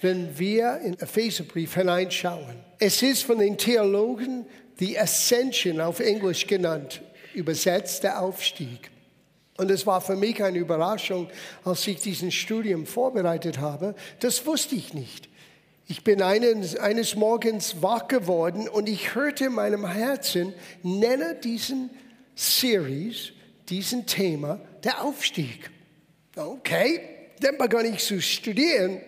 wenn wir in Epheserbrief hineinschauen. Es ist von den Theologen die Ascension auf Englisch genannt, übersetzt der Aufstieg. Und es war für mich eine Überraschung, als ich diesen Studium vorbereitet habe. Das wusste ich nicht. Ich bin eines, eines Morgens wach geworden und ich hörte in meinem Herzen, nenne diesen Series, diesen Thema, der Aufstieg. Okay, dann begann ich zu studieren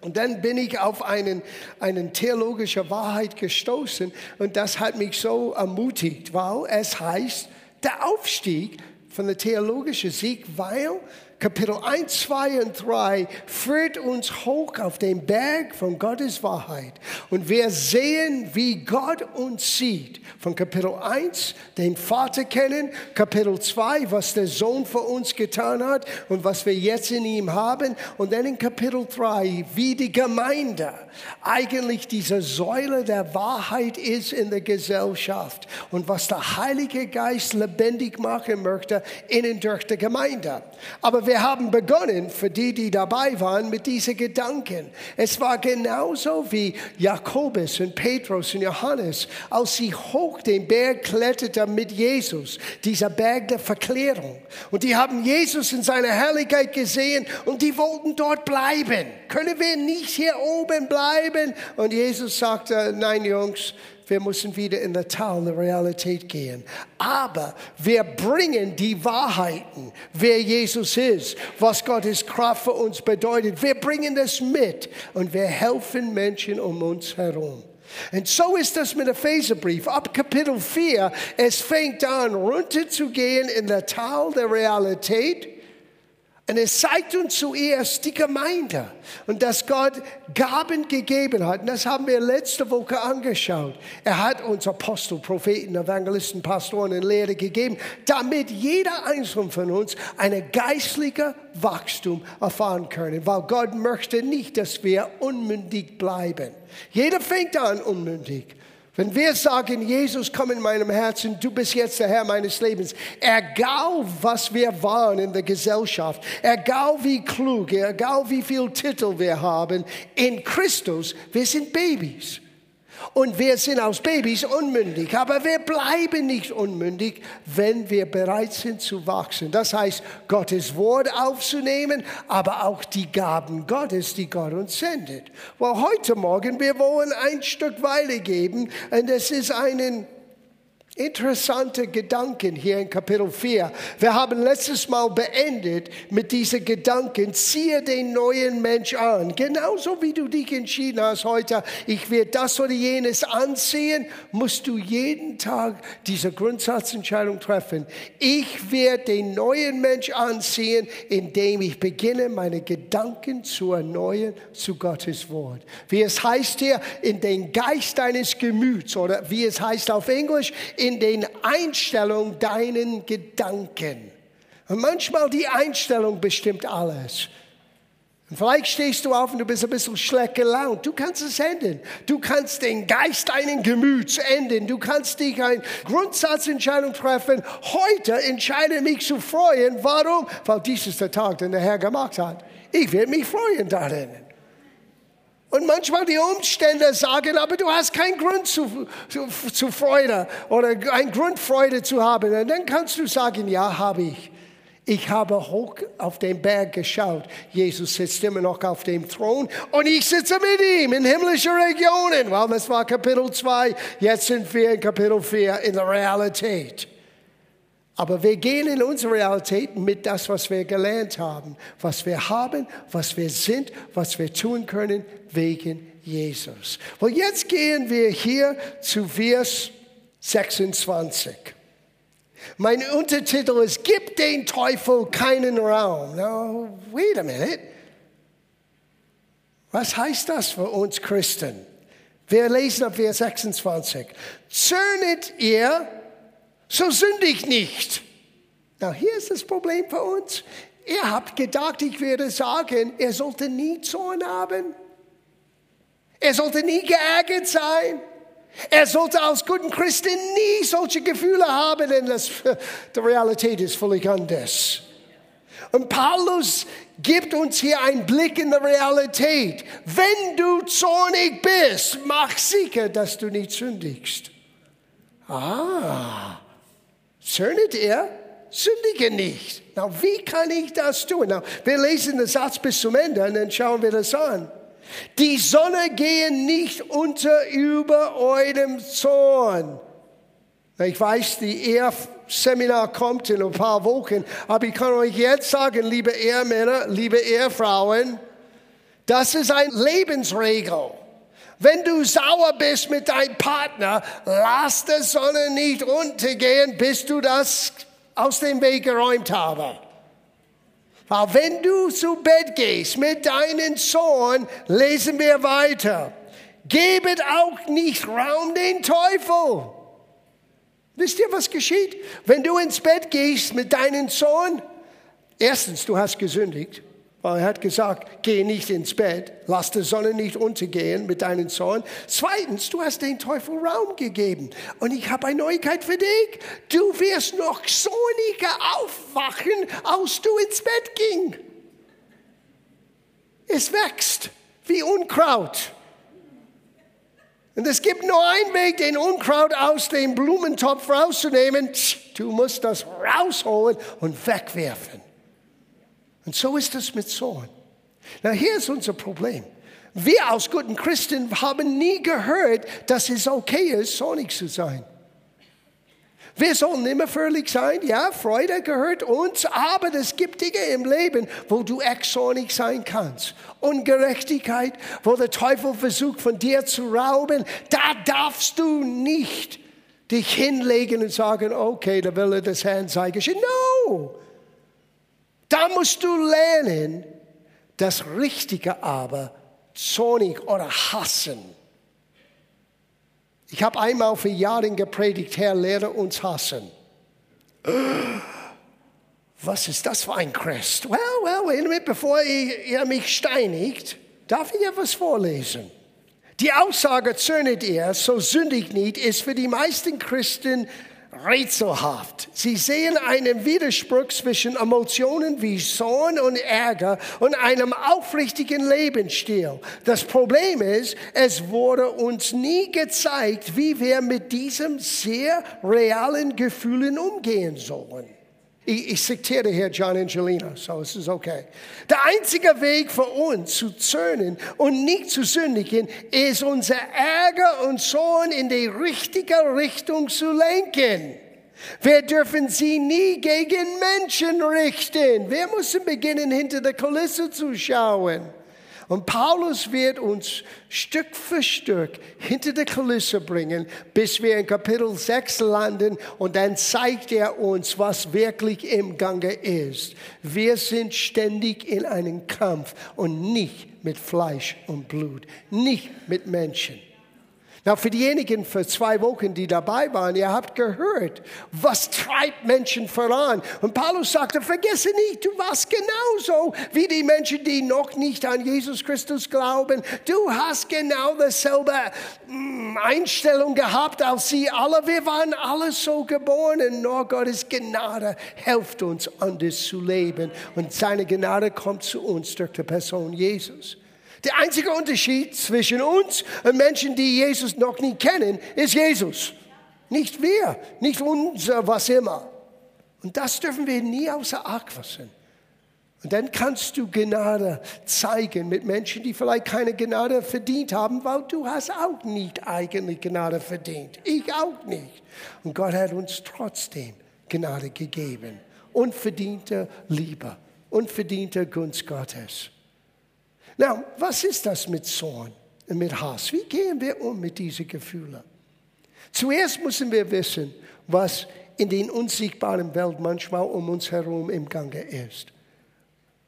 und dann bin ich auf einen, eine theologische Wahrheit gestoßen und das hat mich so ermutigt, weil es heißt, der Aufstieg von der theologischen Sieg, weil Kapitel 1, 2 und 3 führt uns hoch auf den Berg von Gottes Wahrheit. Und wir sehen, wie Gott uns sieht. Von Kapitel 1, den Vater kennen, Kapitel 2, was der Sohn für uns getan hat und was wir jetzt in ihm haben. Und dann in Kapitel 3, wie die Gemeinde eigentlich diese Säule der Wahrheit ist in der Gesellschaft und was der Heilige Geist lebendig machen möchte in und durch die Gemeinde. Aber wir haben begonnen, für die, die dabei waren, mit diesen Gedanken. Es war genauso wie Jakobus und Petrus und Johannes, als sie hoch den Berg kletterten mit Jesus, dieser Berg der Verklärung. Und die haben Jesus in seiner Herrlichkeit gesehen und die wollten dort bleiben. Können wir nicht hier oben bleiben? Und Jesus sagte, nein Jungs, wir müssen wieder in das Tal der Realität gehen. Aber wir bringen die Wahrheiten, wer Jesus ist, was Gottes Kraft für uns bedeutet. Wir bringen das mit und wir helfen Menschen um uns herum. Und so ist das mit Epheserbrief. Ab Kapitel 4, es fängt an, runterzugehen in das Tal der Realität und es zeigt uns zuerst die Gemeinde und dass Gott Gaben gegeben hat. Und das haben wir letzte Woche angeschaut. Er hat uns Apostel, Propheten, Evangelisten, Pastoren und Lehrer gegeben, damit jeder einzelne von uns eine geistliche Wachstum erfahren können. Weil Gott möchte nicht, dass wir unmündig bleiben. Jeder fängt an unmündig. Wenn wir sagen, Jesus, komm in meinem Herzen, du bist jetzt der Herr meines Lebens, egal was wir waren in der Gesellschaft, egal wie klug, egal wie viel Titel wir haben, in Christus, wir sind Babys. Und wir sind aus Babys unmündig, aber wir bleiben nicht unmündig, wenn wir bereit sind zu wachsen. Das heißt, Gottes Wort aufzunehmen, aber auch die Gaben Gottes, die Gott uns sendet. Well, heute Morgen, wir wollen ein Stück Weile geben, und es ist einen Interessante Gedanken hier in Kapitel 4. Wir haben letztes Mal beendet mit diesen Gedanken, ziehe den neuen Mensch an. Genauso wie du dich entschieden hast heute, ich werde das oder jenes anziehen, musst du jeden Tag diese Grundsatzentscheidung treffen. Ich werde den neuen Mensch anziehen, indem ich beginne, meine Gedanken zu erneuern zu Gottes Wort. Wie es heißt hier, in den Geist deines Gemüts oder wie es heißt auf Englisch, in den Einstellungen deinen Gedanken. Und manchmal die Einstellung bestimmt alles. Und vielleicht stehst du auf und du bist ein bisschen schlecht gelaunt. Du kannst es ändern. Du kannst den Geist deinen Gemüts ändern. Du kannst dich eine Grundsatzentscheidung treffen. Heute entscheide ich mich zu freuen. Warum? Weil dies ist der Tag, den der Herr gemacht hat. Ich werde mich freuen darin. Und manchmal die Umstände sagen, aber du hast keinen Grund zu, zu, zu Freude oder einen Grund Freude zu haben. Und dann kannst du sagen, ja, habe ich. Ich habe hoch auf den Berg geschaut. Jesus sitzt immer noch auf dem Thron und ich sitze mit ihm in himmlischen Regionen. Well, das war Kapitel 2. Jetzt sind wir in Kapitel 4 in der Realität. Aber wir gehen in unsere Realität mit das, was wir gelernt haben, was wir haben, was wir sind, was wir tun können wegen Jesus. Und jetzt gehen wir hier zu Vers 26. Mein Untertitel ist, gib den Teufel keinen Raum. Now, wait a minute. Was heißt das für uns Christen? Wir lesen ab Vers 26. Zürnet ihr so sündigt nicht. Na, hier ist das Problem für uns. Ihr habt gedacht, ich würde sagen, er sollte nie Zorn haben. Er sollte nie geärgert sein. Er sollte als guten Christen nie solche Gefühle haben, denn das, die Realität ist völlig anders. Und Paulus gibt uns hier einen Blick in die Realität. Wenn du zornig bist, mach sicher, dass du nicht sündigst. Ah, zürnet er? Sündige nicht. Na, wie kann ich das tun? Na, wir lesen den Satz bis zum Ende und dann schauen wir das an. Die Sonne gehe nicht unter über eurem Zorn. Ich weiß, die Ehrseminar kommt in ein paar Wochen, aber ich kann euch jetzt sagen, liebe Ehemänner, liebe Ehefrauen, das ist eine Lebensregel. Wenn du sauer bist mit deinem Partner, lass die Sonne nicht untergehen, bis du das aus dem Weg geräumt habe. Aber wenn du zu Bett gehst mit deinem Sohn, lesen wir weiter. Gebet auch nicht Raum den Teufel. Wisst ihr, was geschieht? Wenn du ins Bett gehst mit deinem Sohn, erstens, du hast gesündigt. Weil er hat gesagt, geh nicht ins Bett, lass die Sonne nicht untergehen mit deinem Sohn. Zweitens, du hast den Teufel Raum gegeben. Und ich habe eine Neuigkeit für dich. Du wirst noch sonniger aufwachen, als du ins Bett ging. Es wächst wie Unkraut. Und es gibt nur einen Weg, den Unkraut aus dem Blumentopf rauszunehmen. Du musst das rausholen und wegwerfen. Und so ist es mit Zorn. Na, hier ist unser Problem. Wir als guten Christen haben nie gehört, dass es okay ist, zornig zu sein. Wir sollen immer fröhlich sein. Ja, Freude gehört uns, aber es gibt Dinge im Leben, wo du echt zornig sein kannst. Ungerechtigkeit, wo der Teufel versucht, von dir zu rauben, da darfst du nicht dich hinlegen und sagen, okay, der Wille des Herrn sei geschehen. No! Da musst du lernen, das Richtige aber zornig oder hassen. Ich habe einmal für Jahre gepredigt, Herr, lehre uns hassen. Was ist das für ein Christ? Well, well, wait a minute, bevor ihr mich steinigt, darf ich etwas vorlesen. Die Aussage, zürnet ihr, so sündig nicht, ist für die meisten Christen rätselhaft. Sie sehen einen Widerspruch zwischen Emotionen wie Zorn und Ärger und einem aufrichtigen Lebensstil. Das Problem ist, es wurde uns nie gezeigt, wie wir mit diesen sehr realen Gefühlen umgehen sollen. Ich, ich zitiere hier John Angelina, so es ist okay. Der einzige Weg für uns zu zürnen und nicht zu sündigen, ist unser Ärger und Zorn in die richtige Richtung zu lenken. Wir dürfen sie nie gegen Menschen richten. Wir müssen beginnen, hinter der Kulisse zu schauen. Und Paulus wird uns Stück für Stück hinter die Kulisse bringen, bis wir in Kapitel 6 landen und dann zeigt er uns, was wirklich im Gange ist. Wir sind ständig in einem Kampf und nicht mit Fleisch und Blut, nicht mit Menschen. Na, für diejenigen für zwei Wochen, die dabei waren, ihr habt gehört, was treibt Menschen voran. Und Paulus sagte, vergesse nicht, du warst genauso wie die Menschen, die noch nicht an Jesus Christus glauben. Du hast genau dasselbe mm, Einstellung gehabt als sie alle. Wir waren alle so geboren. Nur Gottes Gnade hilft uns, anders zu leben. Und seine Gnade kommt zu uns durch die Person Jesus. Der einzige Unterschied zwischen uns und Menschen, die Jesus noch nie kennen, ist Jesus. Nicht wir, nicht unser was immer. Und das dürfen wir nie außer Acht lassen. Und dann kannst du Gnade zeigen mit Menschen, die vielleicht keine Gnade verdient haben, weil du hast auch nicht eigentlich Gnade verdient. Ich auch nicht. Und Gott hat uns trotzdem Gnade gegeben. Unverdiente Liebe, unverdiente Gunst Gottes. Na, was ist das mit Zorn und mit Hass? Wie gehen wir um mit diesen Gefühlen? Zuerst müssen wir wissen, was in den unsichtbaren Welt manchmal um uns herum im Gange ist.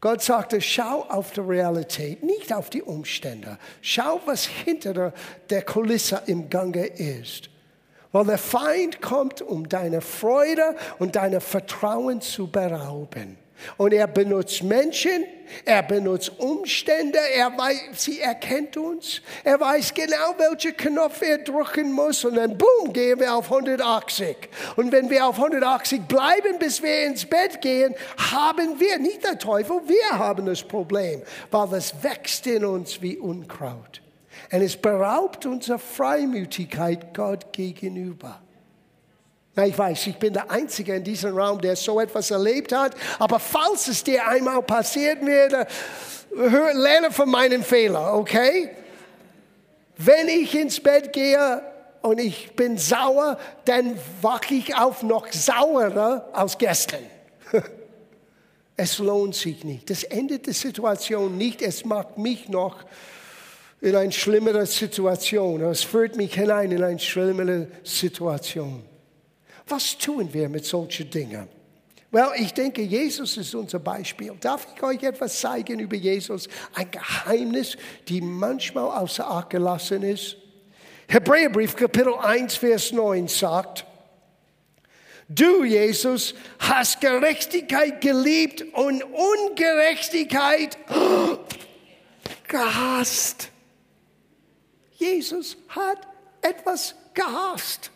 Gott sagte, schau auf die Realität, nicht auf die Umstände. Schau, was hinter der Kulisse im Gange ist. Weil der Feind kommt, um deine Freude und deine Vertrauen zu berauben. Und er benutzt Menschen, er benutzt Umstände, er weiß, sie erkennt uns, er weiß genau, welche Knopf er drücken muss und dann boom, gehen wir auf 180. Und wenn wir auf 180 bleiben, bis wir ins Bett gehen, haben wir, nicht der Teufel, wir haben das Problem, weil es wächst in uns wie Unkraut. Und es beraubt unsere Freimütigkeit Gott gegenüber. Na, ich weiß, ich bin der Einzige in diesem Raum, der so etwas erlebt hat. Aber falls es dir einmal passiert wäre, lerne von meinen Fehlern, okay? Wenn ich ins Bett gehe und ich bin sauer, dann wache ich auf noch saurer als gestern. Es lohnt sich nicht. Das endet die Situation nicht. Es macht mich noch in eine schlimmere Situation. Es führt mich hinein in eine schlimmere Situation. Was tun wir mit solchen Dingen? Well, ich denke, Jesus ist unser Beispiel. Darf ich euch etwas zeigen über Jesus? Ein Geheimnis, die manchmal außer Acht gelassen ist. Hebräerbrief Kapitel 1, Vers 9 sagt, Du, Jesus, hast Gerechtigkeit geliebt und Ungerechtigkeit gehasst. Jesus hat etwas gehasst.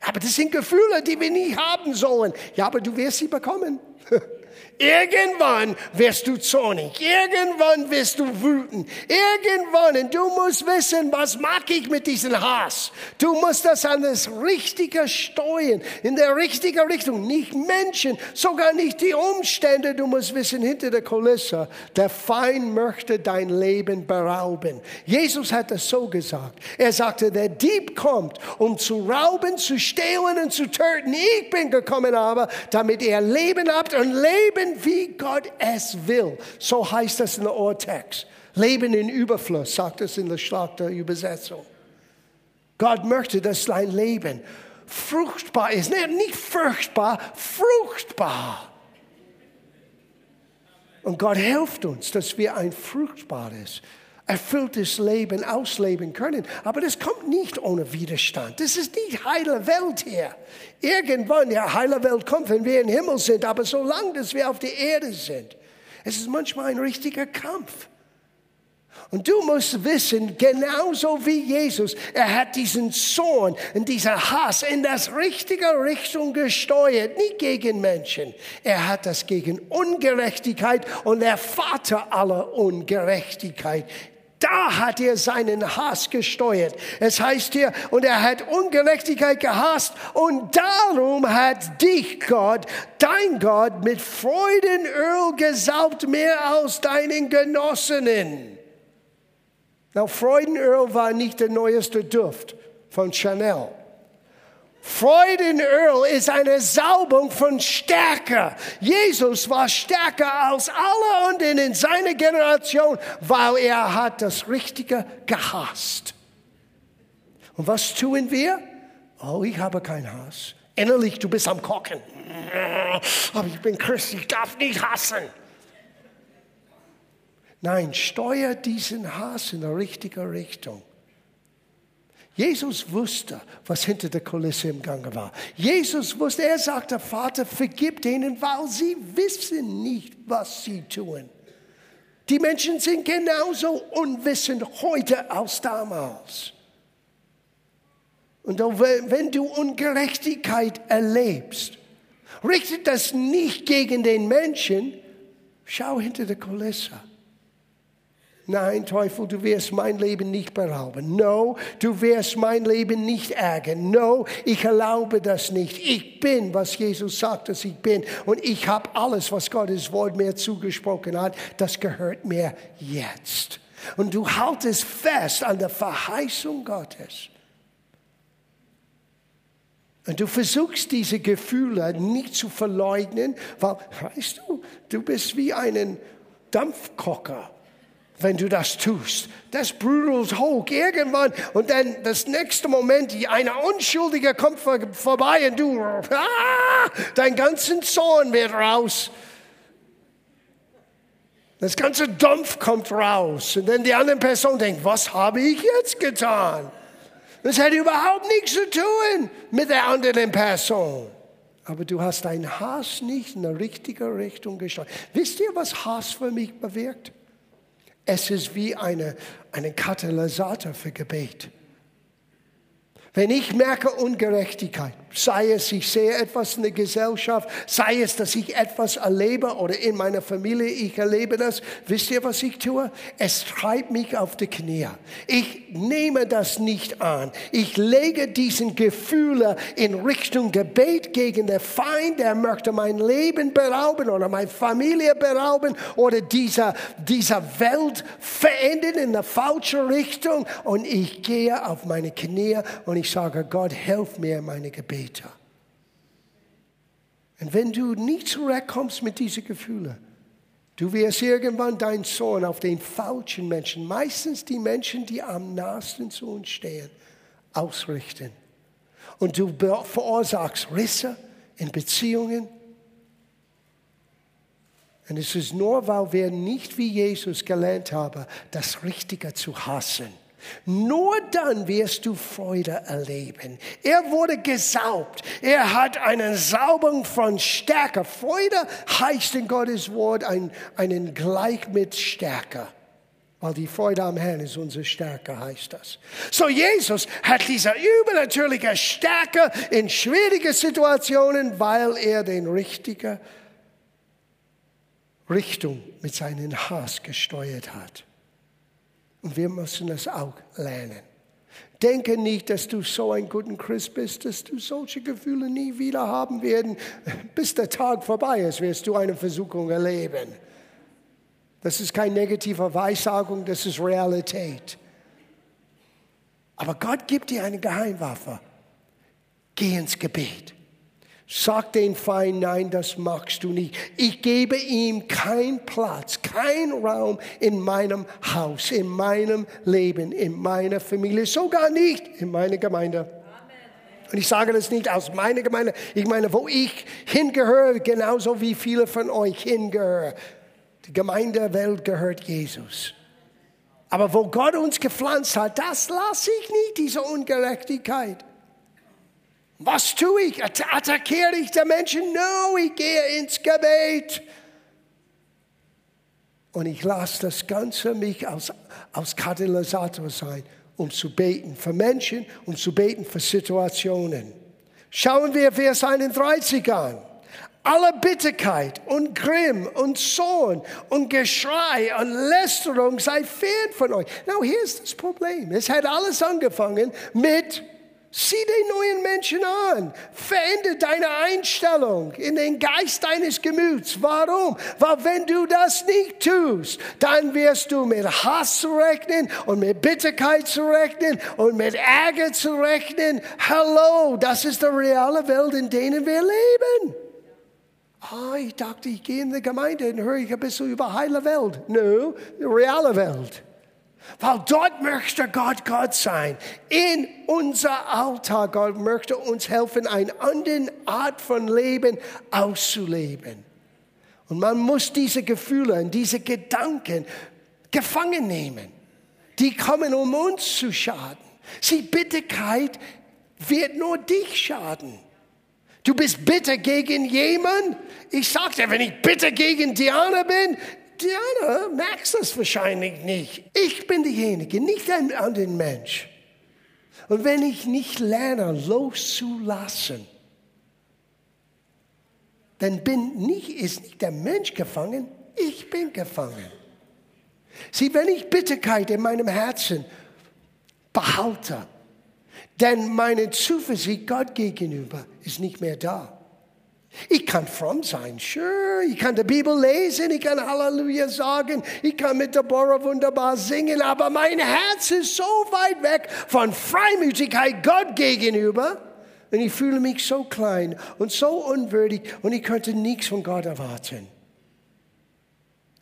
Aber das sind Gefühle, die wir nie haben sollen. Ja, aber du wirst sie bekommen. Irgendwann wirst du zornig. Irgendwann wirst du wütend. Irgendwann. Und du musst wissen, was mag ich mit diesem Hass. Du musst das an das Richtige steuern. In der richtigen Richtung. Nicht Menschen, sogar nicht die Umstände. Du musst wissen, hinter der Kulisse, der Feind möchte dein Leben berauben. Jesus hat das so gesagt. Er sagte, der Dieb kommt, um zu rauben, zu stehlen und zu töten. Ich bin gekommen aber, damit ihr Leben habt und Leben leben, wie Gott es will. So heißt es in der Urtext. Leben in Überfluss, sagt es in der Schlachterübersetzung. Gott möchte, dass dein Leben fruchtbar ist. Nicht furchtbar, fruchtbar. Und Gott hilft uns, dass wir ein fruchtbares, erfülltes Leben ausleben können. Aber das kommt nicht ohne Widerstand. Das ist nicht heile Welt hier. Irgendwann, ja, heile Welt kommt, wenn wir im Himmel sind. Aber solange dass wir auf der Erde sind, es ist manchmal ein richtiger Kampf. Und du musst wissen, genauso wie Jesus, er hat diesen Zorn und diesen Hass in das richtige Richtung gesteuert, nicht gegen Menschen. Er hat das gegen Ungerechtigkeit und der Vater aller Ungerechtigkeit da hat er seinen Hass gesteuert. Es heißt hier, und er hat Ungerechtigkeit gehasst und darum hat dich Gott, dein Gott, mit Freudenöl gesaugt mehr als deinen Genossinnen. Now, Freudenöl war nicht der neueste Duft von Chanel. Freudenöl ist eine Saubung von Stärke. Jesus war stärker als alle anderen in seiner Generation, weil er hat das Richtige gehasst. Und was tun wir? Oh, ich habe keinen Hass. Innerlich, du bist am Kochen. Aber ich bin Christ, ich darf nicht hassen. Nein, steuer diesen Hass in die richtige Richtung. Jesus wusste, was hinter der Kulisse im Gange war. Jesus wusste, er sagte, Vater, vergib denen, weil sie wissen nicht, was sie tun. Die Menschen sind genauso unwissend heute als damals. Und wenn du Ungerechtigkeit erlebst, richtet das nicht gegen den Menschen, schau hinter der Kulisse. Nein, Teufel, du wirst mein Leben nicht berauben. No, du wirst mein Leben nicht ärgern. No, ich erlaube das nicht. Ich bin, was Jesus sagt, dass ich bin. Und ich habe alles, was Gottes Wort mir zugesprochen hat, das gehört mir jetzt. Und du haltest fest an der Verheißung Gottes. Und du versuchst diese Gefühle nicht zu verleugnen, weil, weißt du, du bist wie ein Dampfkocher wenn du das tust. Das brudelt hoch irgendwann und dann das nächste Moment, eine Unschuldige kommt vorbei und du, ah, dein ganzen Zorn wird raus. Das ganze Dampf kommt raus und dann die andere Person denkt, was habe ich jetzt getan? Das hat überhaupt nichts zu tun mit der anderen Person. aber du hast dein Hass nicht in der richtigen Richtung gesteuert. Wisst ihr, was Hass für mich bewirkt? Es ist wie eine, ein Katalysator für Gebet. Wenn ich merke Ungerechtigkeit, sei es, ich sehe etwas in der Gesellschaft, sei es, dass ich etwas erlebe oder in meiner Familie, ich erlebe das, wisst ihr, was ich tue? Es treibt mich auf die Knie. Ich nehme das nicht an. Ich lege diesen Gefühle in Richtung Gebet gegen den Feind, der möchte mein Leben berauben oder meine Familie berauben oder dieser, dieser Welt verändern in eine falsche Richtung. Und ich gehe auf meine Knie und ich sage, Gott, hilf mir meine Gebete. Und wenn du nicht zurückkommst mit diesen Gefühlen, du wirst irgendwann deinen Sohn auf den falschen Menschen, meistens die Menschen, die am nahesten zu uns stehen, ausrichten. Und du verursachst Risse in Beziehungen. Und es ist nur, weil wir nicht wie Jesus gelernt haben, das Richtige zu hassen. Nur dann wirst du Freude erleben. Er wurde gesaubt. Er hat einen Saubung von Stärke. Freude heißt in Gottes Wort ein, einen Gleich mit Stärke. Weil die Freude am Herrn ist unsere Stärke, heißt das. So, Jesus hat diese übernatürliche Stärke in schwierigen Situationen, weil er den richtigen Richtung mit seinem Hass gesteuert hat. Und wir müssen es auch lernen. Denke nicht, dass du so ein guter Christ bist, dass du solche Gefühle nie wieder haben werden. Bis der Tag vorbei ist, wirst du eine Versuchung erleben. Das ist keine negative Weissagung, das ist Realität. Aber Gott gibt dir eine Geheimwaffe. Geh ins Gebet. Sag den Feind, nein, das magst du nicht. Ich gebe ihm keinen Platz, keinen Raum in meinem Haus, in meinem Leben, in meiner Familie, sogar nicht in meiner Gemeinde. Und ich sage das nicht aus meiner Gemeinde, ich meine, wo ich hingehöre, genauso wie viele von euch hingehören. Die Gemeindewelt gehört Jesus. Aber wo Gott uns gepflanzt hat, das lasse ich nicht, diese Ungerechtigkeit. Was tue ich? Attackiere ich den Menschen? No, ich gehe ins Gebet. Und ich lasse das Ganze mich als, als Katalysator sein, um zu beten für Menschen und zu beten für Situationen. Schauen wir Vers 31 an. Alle Bitterkeit und Grimm und Zorn und Geschrei und Lästerung sei fern von euch. Now, hier ist das Problem. Es hat alles angefangen mit Sieh den neuen Menschen an. Verändere deine Einstellung in den Geist deines Gemüts. Warum? Weil wenn du das nicht tust, dann wirst du mit Hass rechnen und mit Bitterkeit zu rechnen und mit Ärger zu rechnen. Hallo, das ist die reale Welt, in der wir leben. Ah, ich dachte, ich gehe in die Gemeinde und höre ich ein bisschen über heile Welt. No, die reale Welt. Weil dort möchte Gott Gott sein. In unser Alltag, Gott möchte uns helfen, eine andere Art von Leben auszuleben. Und man muss diese Gefühle und diese Gedanken gefangen nehmen. Die kommen, um uns zu schaden. Sie, Bitterkeit wird nur dich schaden. Du bist bitter gegen jemanden. Ich sagte, wenn ich bitter gegen Diana bin, Diana merkst das wahrscheinlich nicht. Ich bin diejenige, nicht ein anderer Mensch. Und wenn ich nicht lerne, loszulassen, dann bin nicht, ist nicht der Mensch gefangen, ich bin gefangen. Sieh, wenn ich Bitterkeit in meinem Herzen behalte, denn meine Zuversicht Gott gegenüber ist nicht mehr da. Ich kann fromm sein, sure. Ich kann die Bibel lesen, ich kann Halleluja sagen, ich kann mit Deborah wunderbar singen, aber mein Herz ist so weit weg von Freimütigkeit Gott gegenüber. Und ich fühle mich so klein und so unwürdig und ich könnte nichts von Gott erwarten.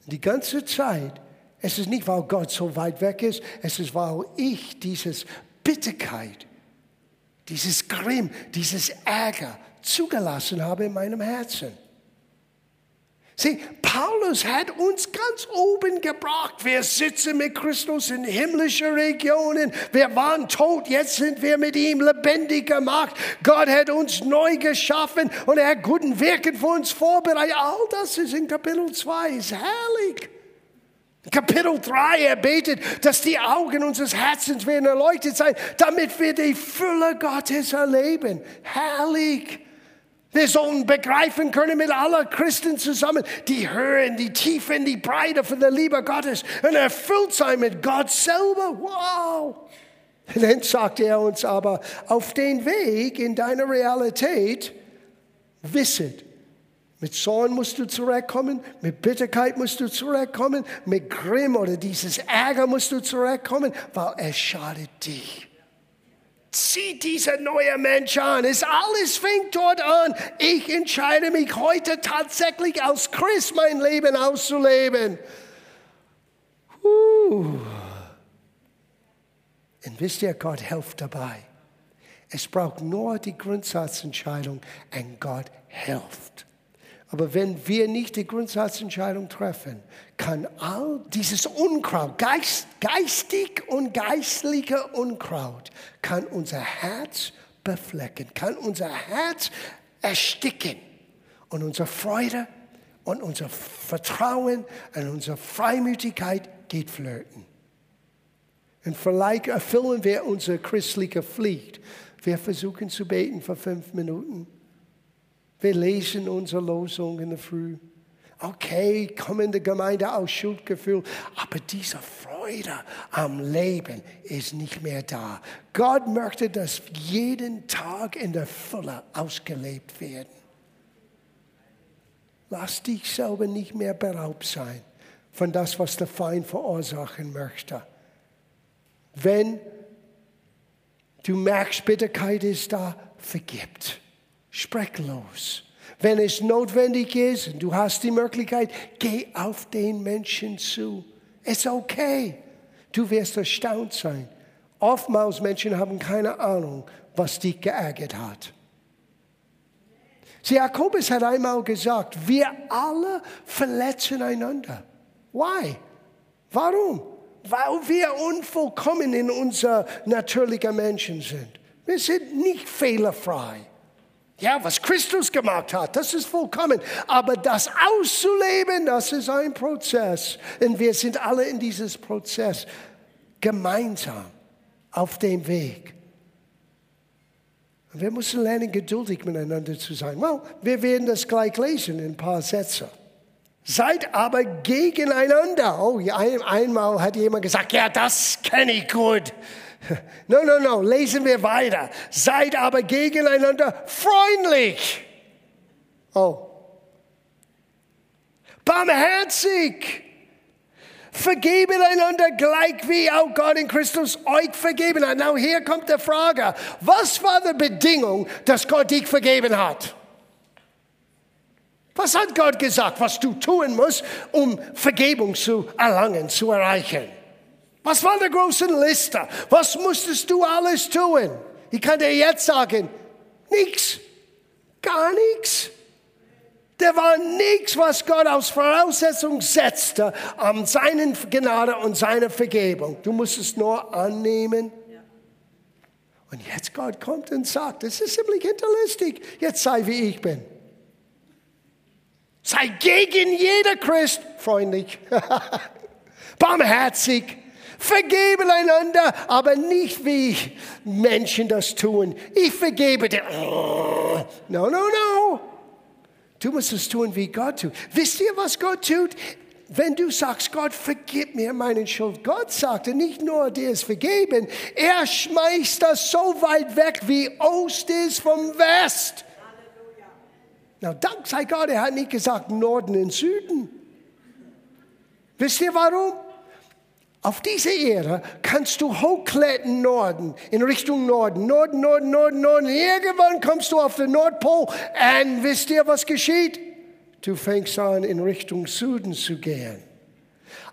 Die ganze Zeit, es ist nicht, weil Gott so weit weg ist, es ist, weil ich dieses Bitterkeit, dieses Grimm, dieses Ärger, zugelassen habe in meinem Herzen. Sieh, Paulus hat uns ganz oben gebracht. Wir sitzen mit Christus in himmlischen Regionen. Wir waren tot, jetzt sind wir mit ihm lebendig gemacht. Gott hat uns neu geschaffen und er hat guten Wirken für uns vorbereitet. All das ist in Kapitel 2, ist herrlich. Kapitel 3, er betet, dass die Augen unseres Herzens werden erleuchtet sein, damit wir die Fülle Gottes erleben. Herrlich. Wir sollen begreifen können mit aller Christen zusammen, die Höhen, die Tiefen, die Breite von der Liebe Gottes und erfüllt sein mit Gott selber. Wow! Und dann sagt er uns aber, auf den Weg in deine Realität, wisset, mit Zorn musst du zurückkommen, mit Bitterkeit musst du zurückkommen, mit Grimm oder dieses Ärger musst du zurückkommen, weil es schadet dich. Sieh dieser neue Mensch an. Es alles fängt dort an. Ich entscheide mich heute tatsächlich als Christ mein Leben auszuleben. Und wisst ihr, Gott hilft dabei. Es braucht nur die Grundsatzentscheidung und Gott hilft. Aber wenn wir nicht die Grundsatzentscheidung treffen, kann all dieses Unkraut, geist, geistig und geistliche Unkraut, kann unser Herz beflecken, kann unser Herz ersticken. Und unsere Freude und unser Vertrauen und unsere Freimütigkeit geht flirten. Und vielleicht erfüllen wir unsere christliche Pflicht. Wir versuchen zu beten für fünf Minuten. Wir lesen unsere Losung in der Früh. Okay, kommen in die Gemeinde aus Schuldgefühl, aber diese Freude am Leben ist nicht mehr da. Gott möchte, dass jeden Tag in der Fülle ausgelebt werden. Lass dich selber nicht mehr beraubt sein von das, was der Feind verursachen möchte. Wenn du merkst, Bitterkeit ist da, vergibt. Sprech los. Wenn es notwendig ist und du hast die Möglichkeit, geh auf den Menschen zu. Es ist okay. Du wirst erstaunt sein. Oftmals Menschen haben keine Ahnung, was dich geärgert hat. Sie, Jakobus hat einmal gesagt, wir alle verletzen einander. Why? Warum? Weil wir unvollkommen in unser natürlicher Menschen sind. Wir sind nicht fehlerfrei. Ja, was Christus gemacht hat, das ist vollkommen. Aber das auszuleben, das ist ein Prozess. Und wir sind alle in dieses Prozess gemeinsam auf dem Weg. Und wir müssen lernen, geduldig miteinander zu sein. Well, wir werden das gleich lesen in ein paar Sätzen. Seid aber gegeneinander. Oh, einmal hat jemand gesagt, ja, das kenne ich gut. No, no, no, lesen wir weiter. Seid aber gegeneinander freundlich. Oh. Barmherzig. Vergeben einander gleich wie auch Gott in Christus euch vergeben hat. Now hier kommt die Frage. Was war die Bedingung, dass Gott dich vergeben hat? Was hat Gott gesagt, was du tun musst, um Vergebung zu erlangen, zu erreichen? Was war die große Liste? Was musstest du alles tun? Ich kann dir jetzt sagen, nichts. Gar nichts. Da war nichts, was Gott als Voraussetzung setzte an seinen Gnade und seine Vergebung. Du musst es nur annehmen. Und jetzt Gott kommt und sagt, das ist ziemlich hinterlistig. Jetzt sei wie ich bin. Sei gegen jeder Christ freundlich, barmherzig, Vergeben einander, aber nicht wie Menschen das tun. Ich vergebe dir. No, no, no. Du musst es tun, wie Gott tut. Wisst ihr, was Gott tut? Wenn du sagst, Gott, vergib mir meinen Schuld, Gott sagte nicht nur, dir ist vergeben, er schmeißt das so weit weg, wie Ost ist vom West. Na, dank sei Gott, er hat nicht gesagt Norden und Süden. Wisst ihr warum? Auf diese Erde kannst du hochklettern Norden, in Richtung Norden, Norden, Norden, Norden, Norden. Irgendwann kommst du auf den Nordpol und wisst ihr, was geschieht? Du fängst an, in Richtung Süden zu gehen.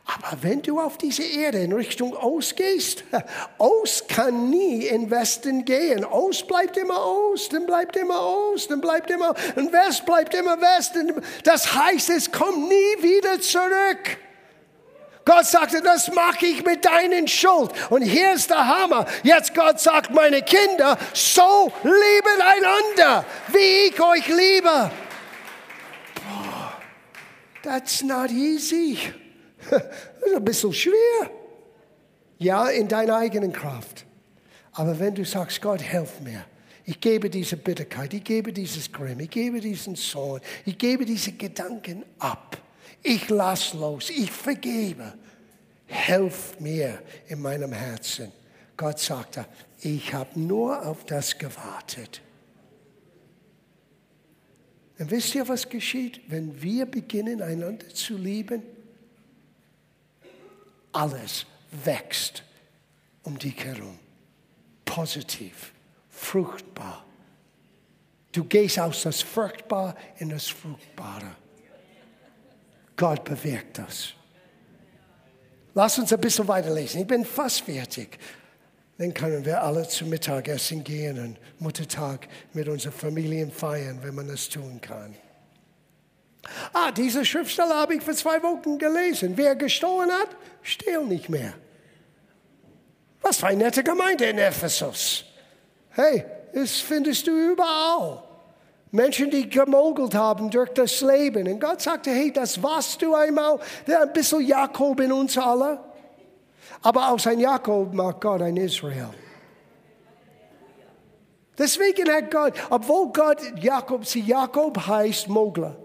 Aber wenn du auf diese Erde in Richtung Ost gehst, Ost kann nie in Westen gehen. Ost bleibt immer Ost, dann bleibt immer Ost, dann bleibt immer, und West bleibt immer West. Das heißt, es kommt nie wieder zurück. Gott sagte, das mache ich mit deinen Schuld. Und hier ist der Hammer. Jetzt Gott sagt, meine Kinder, so lieben einander, wie ich euch liebe. Boah, that's not easy. Das ist ein bisschen schwer. Ja, in deiner eigenen Kraft. Aber wenn du sagst, Gott, hilf mir. Ich gebe diese Bitterkeit, ich gebe dieses Grimm, ich gebe diesen Sohn, ich gebe diese Gedanken ab. Ich lass los, ich vergebe. Helf mir in meinem Herzen. Gott sagte, ich habe nur auf das gewartet. Und wisst ihr, was geschieht, wenn wir beginnen, einander zu lieben? Alles wächst um dich herum. Positiv, fruchtbar. Du gehst aus das Fruchtbar in das Fruchtbare. Gott bewirkt das. Lass uns ein bisschen weiterlesen. Ich bin fast fertig. Dann können wir alle zum Mittagessen gehen und Muttertag mit unseren Familien feiern, wenn man das tun kann. Ah, diese Schriftstelle habe ich vor zwei Wochen gelesen. Wer gestohlen hat, stehl nicht mehr. Was für eine nette Gemeinde in Ephesus. Hey, das findest du überall. Menschen, die gemogelt haben durch das Leben. Und Gott sagte, hey, das warst du einmal. Der ein bisschen Jakob in uns alle. Aber aus ein Jakob macht Gott ein Israel. Deswegen hat Gott, obwohl Gott Jakob, sie Jakob heißt Mogler.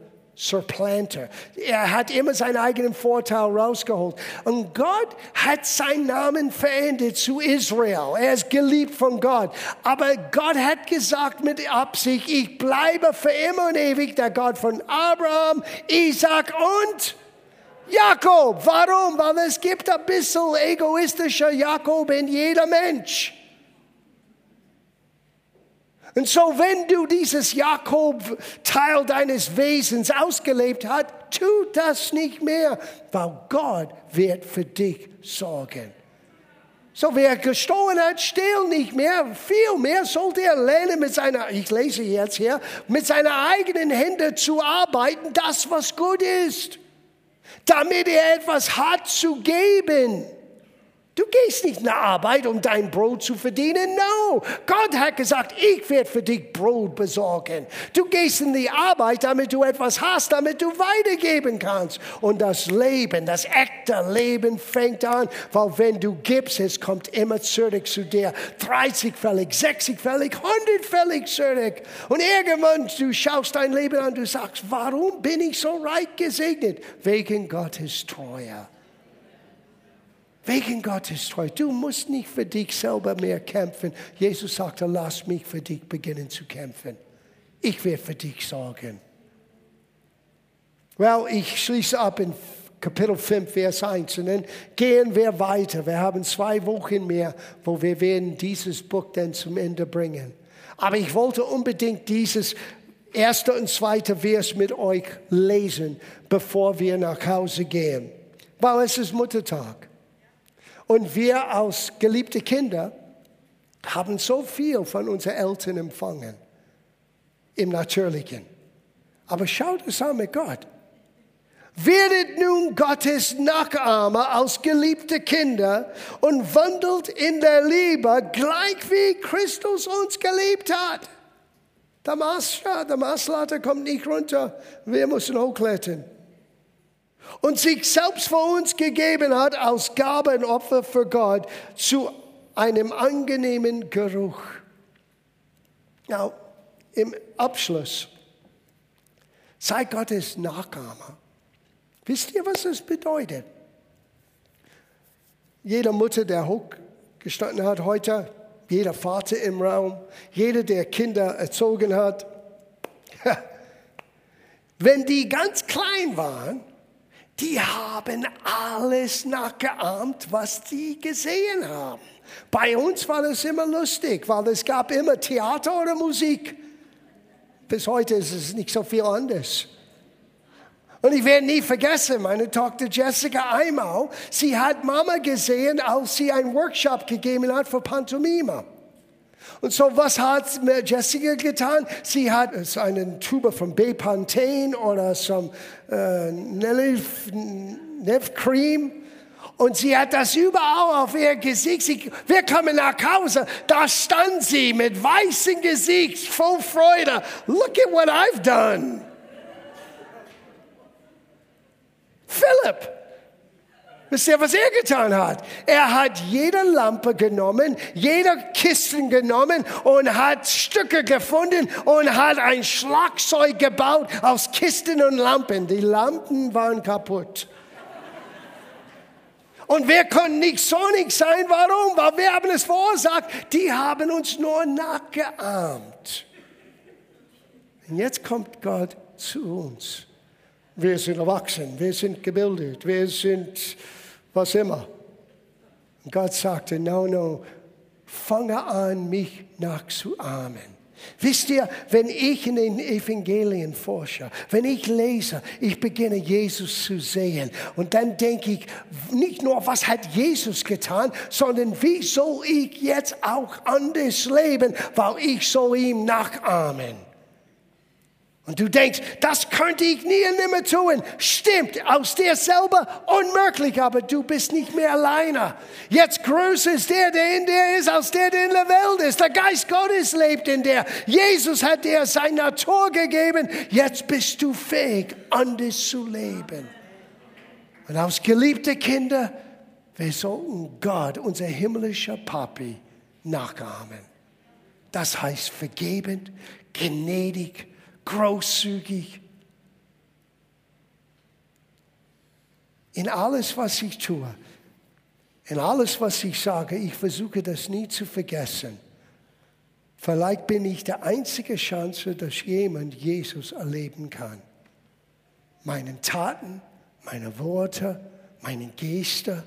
Supplanter. Er hat immer seinen eigenen Vorteil rausgeholt. Und Gott hat seinen Namen verändert zu Israel. Er ist geliebt von Gott. Aber Gott hat gesagt mit Absicht, ich bleibe für immer und ewig der Gott von Abraham, Isaac und Jakob. Warum? Weil es gibt ein bisschen egoistischer Jakob in jeder Mensch. Und so, wenn du dieses Jakob-Teil deines Wesens ausgelebt hast, tu das nicht mehr, weil Gott wird für dich sorgen. So, wer gestohlen hat, stehl nicht mehr. Vielmehr sollte er lernen, mit seiner, ich lese jetzt hier, mit seiner eigenen Hände zu arbeiten, das, was gut ist, damit er etwas hat zu geben. Du gehst nicht nach Arbeit, um dein Brot zu verdienen. No, Gott hat gesagt, ich werde für dich Brot besorgen. Du gehst in die Arbeit, damit du etwas hast, damit du weitergeben kannst. Und das Leben, das echte Leben fängt an, weil wenn du gibst, es kommt immer zurück zu dir. 30-fällig, 60-fällig, 100-fällig zurück. Und irgendwann, du schaust dein Leben an, du sagst, warum bin ich so reich gesegnet? Wegen Gottes Treue. Wegen Gottes Treue. Du musst nicht für dich selber mehr kämpfen. Jesus sagte, lass mich für dich beginnen zu kämpfen. Ich werde für dich sorgen. Well, ich schließe ab in Kapitel 5, Vers 1 und dann gehen wir weiter. Wir haben zwei Wochen mehr, wo wir werden dieses Buch dann zum Ende bringen. Aber ich wollte unbedingt dieses erste und zweite Vers mit euch lesen, bevor wir nach Hause gehen. Weil es ist Muttertag. Und wir als geliebte Kinder haben so viel von unseren Eltern empfangen im Natürlichen. Aber schaut es an mit Gott. Werdet nun Gottes Nachahmer als geliebte Kinder und wandelt in der Liebe, gleich wie Christus uns geliebt hat. Der Maßstab, der Maßlatte kommt nicht runter, wir müssen hochklettern und sich selbst für uns gegeben hat als Gabe und Opfer für Gott zu einem angenehmen Geruch. Now, im Abschluss, sei Gottes Nachahmer. Wisst ihr, was das bedeutet? Jede Mutter, der hochgestanden hat heute, jeder Vater im Raum, jeder, der Kinder erzogen hat, wenn die ganz klein waren, die haben alles nachgeahmt, was die gesehen haben. Bei uns war das immer lustig, weil es gab immer Theater oder Musik. Bis heute ist es nicht so viel anders. Und ich werde nie vergessen, meine Tochter Jessica einmal, sie hat Mama gesehen, als sie einen Workshop gegeben hat für Pantomime. Und so, was hat Jessica getan? Sie hat einen Tube von Bepanthen oder some äh, Nev Cream und sie hat das überall auf ihr Gesicht. Sie, wir kommen nach Hause, da stand sie mit weißem Gesicht, voll Freude. Look at what I've done. Philipp, wisst ihr, was er getan hat? Er hat jede Lampe genommen, jede Kisten genommen und hat Stücke gefunden und hat ein Schlagzeug gebaut aus Kisten und Lampen. Die Lampen waren kaputt. Und wir können nicht sonnig sein. Warum? Weil wir haben es verursacht. Die haben uns nur nachgeahmt. Und jetzt kommt Gott zu uns. Wir sind erwachsen, wir sind gebildet, wir sind was immer. Und Gott sagte, no, no, fange an, mich nachzuahmen. Wisst ihr, wenn ich in den Evangelien forsche, wenn ich lese, ich beginne Jesus zu sehen und dann denke ich nicht nur, was hat Jesus getan, sondern wie soll ich jetzt auch anders leben, weil ich soll ihm nachahmen. Und du denkst, das könnte ich nie und nimmer tun. Stimmt, aus dir selber unmöglich, aber du bist nicht mehr alleine. Jetzt größer ist der, der in dir ist, als der, der in der Welt ist. Der Geist Gottes lebt in dir. Jesus hat dir seine Natur gegeben. Jetzt bist du fähig, anders zu leben. Und als geliebte Kinder, wir sollten Gott, unser himmlischer Papi, nachahmen. Das heißt vergebend, gnädig, großzügig. In alles, was ich tue, in alles, was ich sage, ich versuche das nie zu vergessen. Vielleicht bin ich der einzige Chance, dass jemand Jesus erleben kann. Meinen Taten, meine Worte, meine Geste.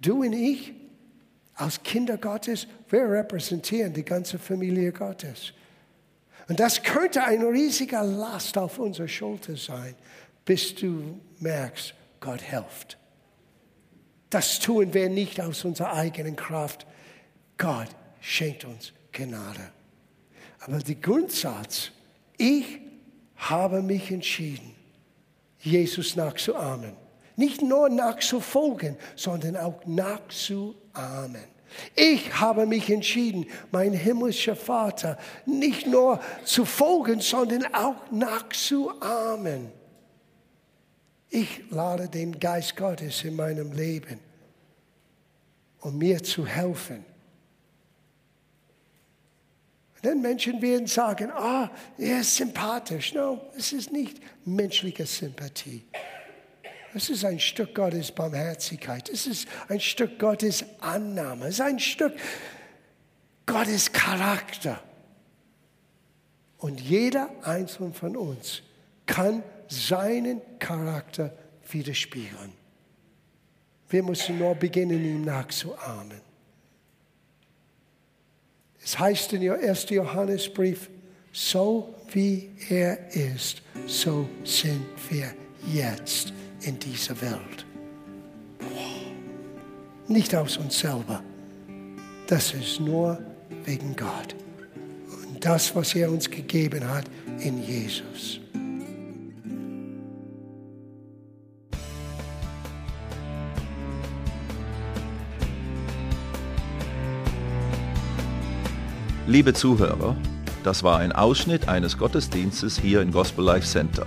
Du und ich als Kinder Gottes, wir repräsentieren die ganze Familie Gottes. Und das könnte ein riesiger Last auf unserer Schulter sein, bis du merkst, Gott hilft. Das tun wir nicht aus unserer eigenen Kraft. Gott schenkt uns Gnade. Aber der Grundsatz, ich habe mich entschieden, Jesus nachzuahmen. Nicht nur nachzufolgen, sondern auch nachzuahmen. Ich habe mich entschieden, mein himmlischer Vater nicht nur zu folgen, sondern auch nachzuahmen. Ich lade den Geist Gottes in meinem Leben, um mir zu helfen. Und dann Menschen werden sagen, ah, er ist sympathisch. No, es ist nicht menschliche Sympathie. Es ist ein Stück Gottes Barmherzigkeit. Es ist ein Stück Gottes Annahme. Es ist ein Stück Gottes Charakter. Und jeder einzelne von uns kann seinen Charakter widerspiegeln. Wir müssen nur beginnen, ihm nachzuahmen. Es heißt in der 1. Johannesbrief, so wie er ist, so sind wir jetzt in dieser Welt. Nicht aus uns selber. Das ist nur wegen Gott. Und das, was er uns gegeben hat in Jesus. Liebe Zuhörer, das war ein Ausschnitt eines Gottesdienstes hier im Gospel Life Center.